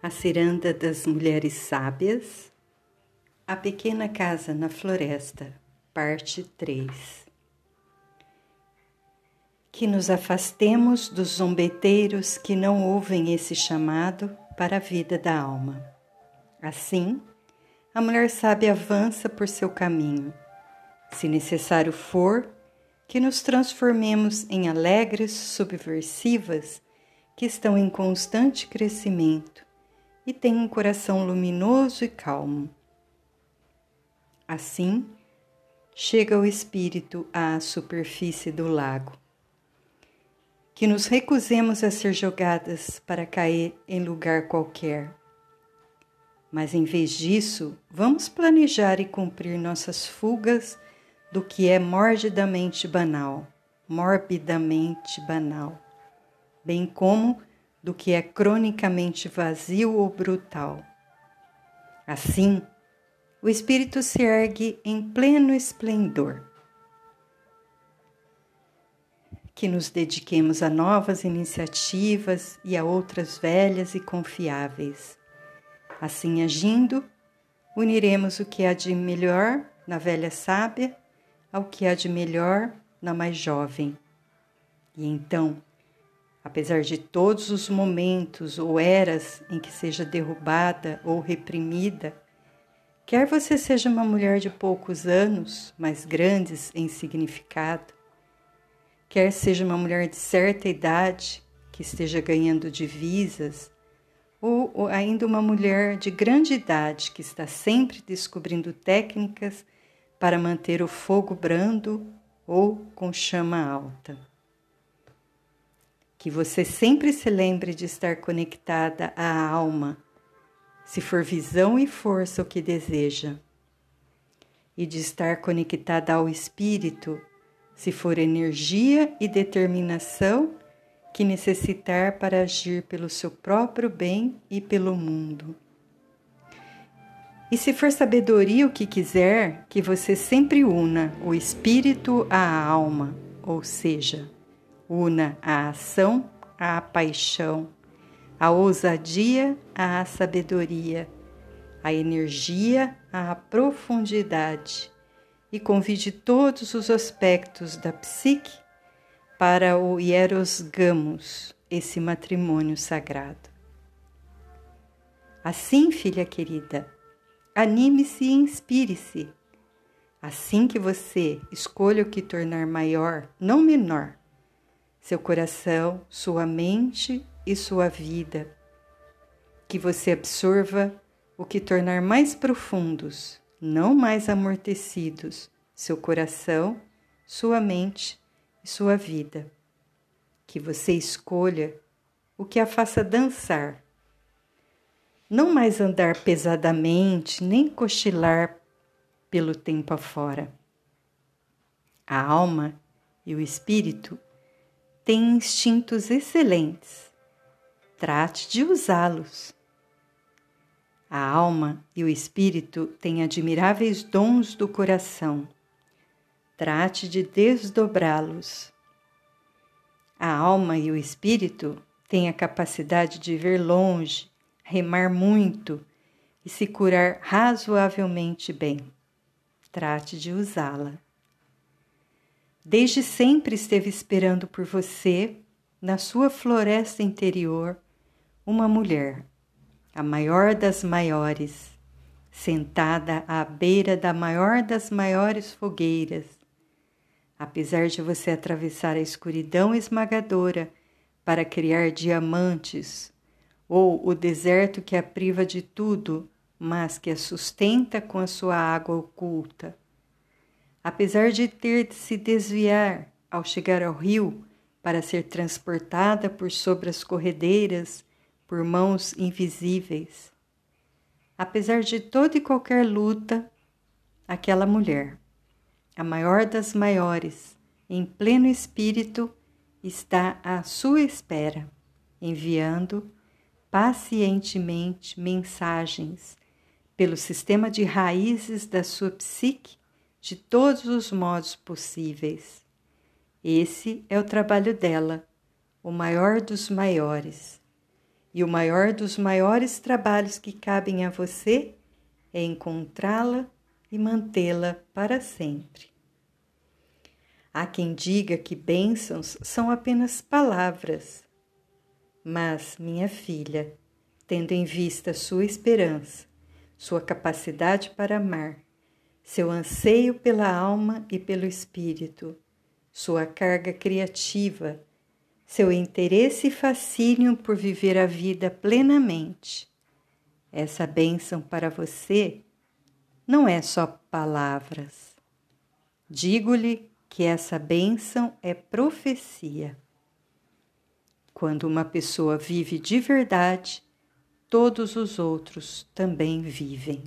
A Ciranda das Mulheres Sábias, A Pequena Casa na Floresta, Parte 3 Que nos afastemos dos zombeteiros que não ouvem esse chamado para a vida da alma. Assim, a mulher sábia avança por seu caminho. Se necessário for, que nos transformemos em alegres subversivas que estão em constante crescimento e têm um coração luminoso e calmo. Assim, chega o espírito à superfície do lago. Que nos recusemos a ser jogadas para cair em lugar qualquer. Mas em vez disso, vamos planejar e cumprir nossas fugas do que é morbidamente banal, morbidamente banal, bem como do que é cronicamente vazio ou brutal. Assim, o espírito se ergue em pleno esplendor. Que nos dediquemos a novas iniciativas e a outras velhas e confiáveis. Assim agindo, uniremos o que há de melhor na velha sábia ao que há de melhor na mais jovem. E então, apesar de todos os momentos ou eras em que seja derrubada ou reprimida, quer você seja uma mulher de poucos anos, mas grandes em significado, quer seja uma mulher de certa idade que esteja ganhando divisas, ou, ou ainda uma mulher de grande idade que está sempre descobrindo técnicas para manter o fogo brando ou com chama alta. Que você sempre se lembre de estar conectada à alma, se for visão e força o que deseja, e de estar conectada ao espírito, se for energia e determinação que necessitar para agir pelo seu próprio bem e pelo mundo. E se for sabedoria o que quiser, que você sempre una o espírito à alma, ou seja, una a ação à paixão, a ousadia à sabedoria, a energia à profundidade, e convide todos os aspectos da psique para o Hieros Gamos, esse matrimônio sagrado. Assim, filha querida, Anime-se e inspire-se. Assim que você escolha o que tornar maior, não menor, seu coração, sua mente e sua vida. Que você absorva o que tornar mais profundos, não mais amortecidos, seu coração, sua mente e sua vida. Que você escolha o que a faça dançar não mais andar pesadamente, nem cochilar pelo tempo afora. A alma e o espírito têm instintos excelentes. Trate de usá-los. A alma e o espírito têm admiráveis dons do coração. Trate de desdobrá-los. A alma e o espírito têm a capacidade de ver longe, remar muito e se curar razoavelmente bem. Trate de usá-la. Desde sempre esteve esperando por você, na sua floresta interior, uma mulher, a maior das maiores, sentada à beira da maior das maiores fogueiras. Apesar de você atravessar a escuridão esmagadora para criar diamantes, ou o deserto que a priva de tudo, mas que a sustenta com a sua água oculta. Apesar de ter de se desviar ao chegar ao rio para ser transportada por sobre as corredeiras por mãos invisíveis. Apesar de toda e qualquer luta, aquela mulher, a maior das maiores, em pleno espírito, está à sua espera, enviando pacientemente mensagens pelo sistema de raízes da sua psique de todos os modos possíveis. Esse é o trabalho dela, o maior dos maiores. E o maior dos maiores trabalhos que cabem a você é encontrá-la e mantê-la para sempre. Há quem diga que bênçãos são apenas palavras. Mas, minha filha, tendo em vista sua esperança, sua capacidade para amar, seu anseio pela alma e pelo espírito, sua carga criativa, seu interesse e fascínio por viver a vida plenamente. Essa bênção para você não é só palavras. Digo-lhe que essa bênção é profecia. Quando uma pessoa vive de verdade, todos os outros também vivem.